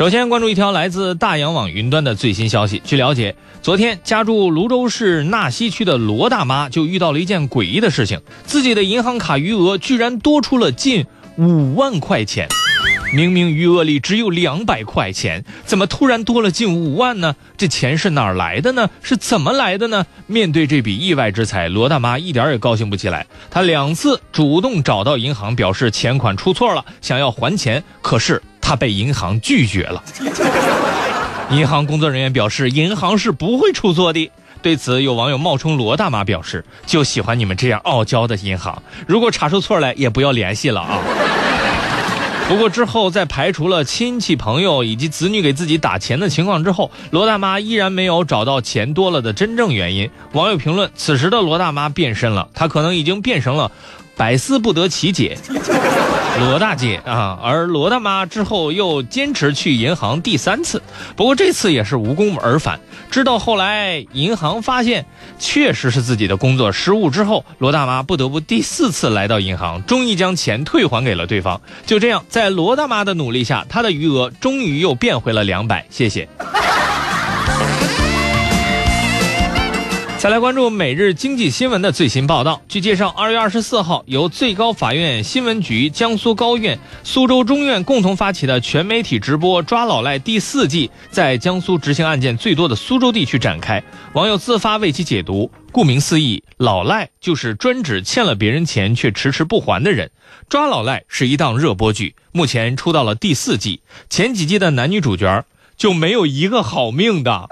首先关注一条来自大洋网云端的最新消息。据了解，昨天家住泸州市纳溪区的罗大妈就遇到了一件诡异的事情，自己的银行卡余额居然多出了近五万块钱。明明余额里只有两百块钱，怎么突然多了近五万呢？这钱是哪儿来的呢？是怎么来的呢？面对这笔意外之财，罗大妈一点也高兴不起来。她两次主动找到银行，表示钱款出错了，想要还钱，可是她被银行拒绝了。银行工作人员表示，银行是不会出错的。对此，有网友冒充罗大妈表示，就喜欢你们这样傲娇的银行，如果查出错来，也不要联系了啊。不过之后，在排除了亲戚朋友以及子女给自己打钱的情况之后，罗大妈依然没有找到钱多了的真正原因。网友评论：此时的罗大妈变身了，她可能已经变成了。百思不得其解，罗大姐啊，而罗大妈之后又坚持去银行第三次，不过这次也是无功而返。直到后来银行发现确实是自己的工作失误之后，罗大妈不得不第四次来到银行，终于将钱退还给了对方。就这样，在罗大妈的努力下，她的余额终于又变回了两百。谢谢。再来关注每日经济新闻的最新报道。据介绍，二月二十四号，由最高法院新闻局、江苏高院、苏州中院共同发起的全媒体直播“抓老赖”第四季，在江苏执行案件最多的苏州地区展开。网友自发为其解读：顾名思义，老赖就是专指欠了别人钱却迟迟不还的人。抓老赖是一档热播剧，目前出到了第四季，前几季的男女主角就没有一个好命的。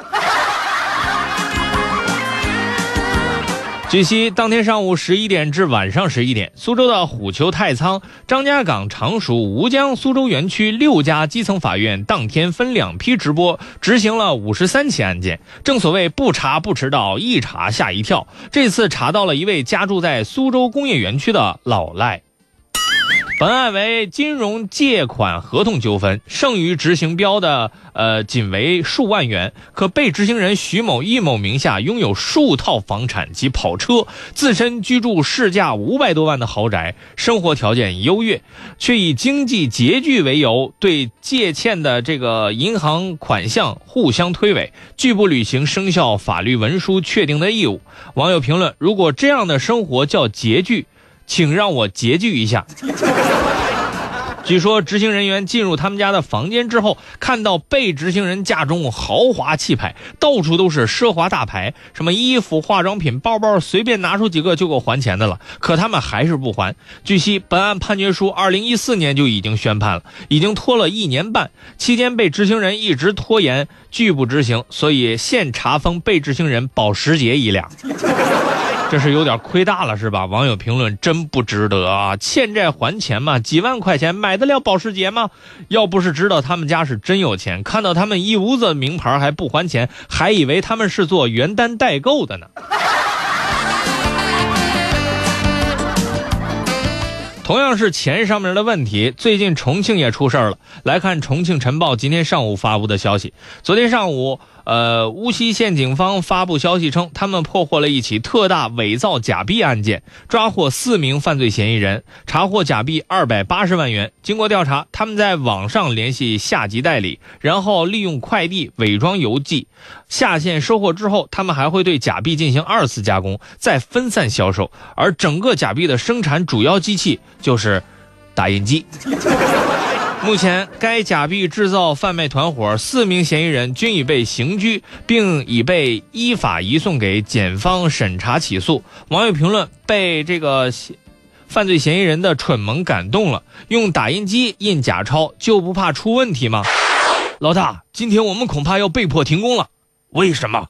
据悉，当天上午十一点至晚上十一点，苏州的虎丘、太仓、张家港、常熟、吴江、苏州园区六家基层法院当天分两批直播执行了五十三起案件。正所谓不查不迟到，一查吓一跳。这次查到了一位家住在苏州工业园区的老赖。本案为金融借款合同纠纷，剩余执行标的呃仅为数万元，可被执行人徐某、易某名下拥有数套房产及跑车，自身居住市价五百多万的豪宅，生活条件优越，却以经济拮据为由，对借欠的这个银行款项互相推诿，拒不履行生效法律文书确定的义务。网友评论：如果这样的生活叫拮据。请让我拮据一下。据说执行人员进入他们家的房间之后，看到被执行人家中豪华气派，到处都是奢华大牌，什么衣服、化妆品、包包，随便拿出几个就够还钱的了。可他们还是不还。据悉，本案判决书二零一四年就已经宣判了，已经拖了一年半，期间被执行人一直拖延，拒不执行，所以现查封被执行人保时捷一辆。这是有点亏大了，是吧？网友评论真不值得啊！欠债还钱嘛，几万块钱买得了保时捷吗？要不是知道他们家是真有钱，看到他们一屋子名牌还不还钱，还以为他们是做原单代购的呢。同样是钱上面的问题，最近重庆也出事儿了。来看重庆晨报今天上午发布的消息，昨天上午。呃，乌溪县警方发布消息称，他们破获了一起特大伪造假币案件，抓获四名犯罪嫌疑人，查获假币二百八十万元。经过调查，他们在网上联系下级代理，然后利用快递伪装邮寄，下线收货之后，他们还会对假币进行二次加工，再分散销售。而整个假币的生产主要机器就是打印机。目前，该假币制造贩卖团伙四名嫌疑人均已被刑拘，并已被依法移送给检方审查起诉。网友评论：被这个犯罪嫌疑人的蠢萌感动了，用打印机印假钞就不怕出问题吗？老大，今天我们恐怕要被迫停工了。为什么？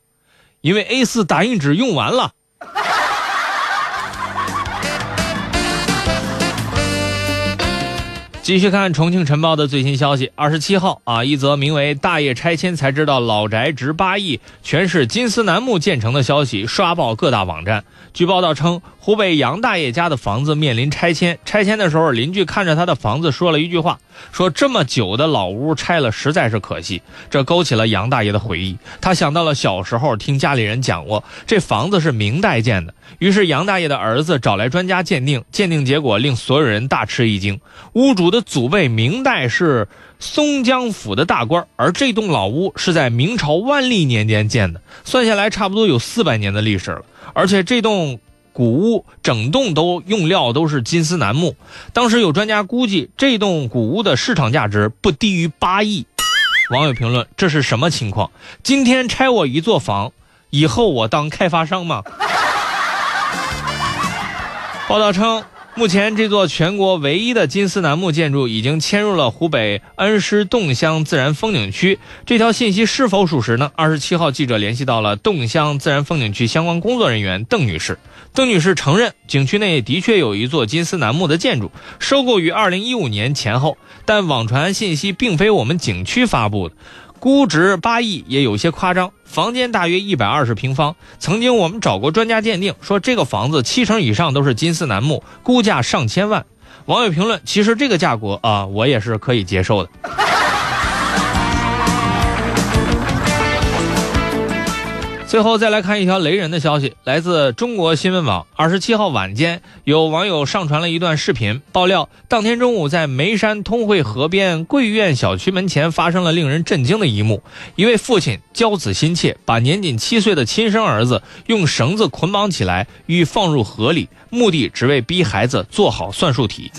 因为 A4 打印纸用完了。继续看重庆晨报的最新消息，二十七号啊，一则名为“大爷拆迁才知道老宅值八亿，全是金丝楠木建成”的消息刷爆各大网站。据报道称，湖北杨大爷家的房子面临拆迁，拆迁的时候，邻居看着他的房子说了一句话：“说这么久的老屋拆了，实在是可惜。”这勾起了杨大爷的回忆，他想到了小时候听家里人讲过，这房子是明代建的，于是杨大爷的儿子找来专家鉴定，鉴定结果令所有人大吃一惊：屋主的祖辈明代是松江府的大官，而这栋老屋是在明朝万历年间建的，算下来差不多有四百年的历史了。而且这栋古屋整栋都用料都是金丝楠木，当时有专家估计这栋古屋的市场价值不低于八亿。网友评论：这是什么情况？今天拆我一座房，以后我当开发商吗？报道称，目前这座全国唯一的金丝楠木建筑已经迁入了湖北恩施洞乡自然风景区。这条信息是否属实呢？二十七号，记者联系到了洞乡自然风景区相关工作人员邓女士。邓女士承认，景区内的确有一座金丝楠木的建筑，收购于二零一五年前后，但网传信息并非我们景区发布的。估值八亿也有些夸张，房间大约一百二十平方。曾经我们找过专家鉴定，说这个房子七成以上都是金丝楠木，估价上千万。网友评论：其实这个价格啊，我也是可以接受的。最后再来看一条雷人的消息，来自中国新闻网。二十七号晚间，有网友上传了一段视频，爆料当天中午在眉山通惠河边桂苑小区门前发生了令人震惊的一幕：一位父亲娇子心切，把年仅七岁的亲生儿子用绳子捆绑起来，欲放入河里，目的只为逼孩子做好算术题。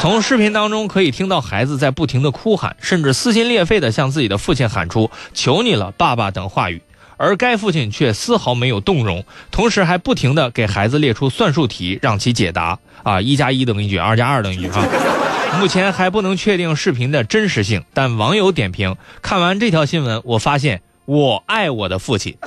从视频当中可以听到孩子在不停的哭喊，甚至撕心裂肺的向自己的父亲喊出“求你了，爸爸”等话语。而该父亲却丝毫没有动容，同时还不停地给孩子列出算术题让其解答。啊，一加一等于几？二加二等于几？啊，目前还不能确定视频的真实性，但网友点评：看完这条新闻，我发现我爱我的父亲。